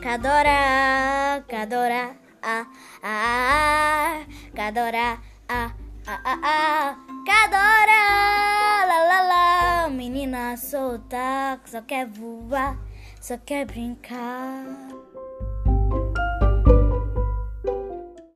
Cadora, cadora, ah, ah, ah, cadora, ah, ah, ah, cadora, la la la, menina solta, só quer voar, só quer brincar.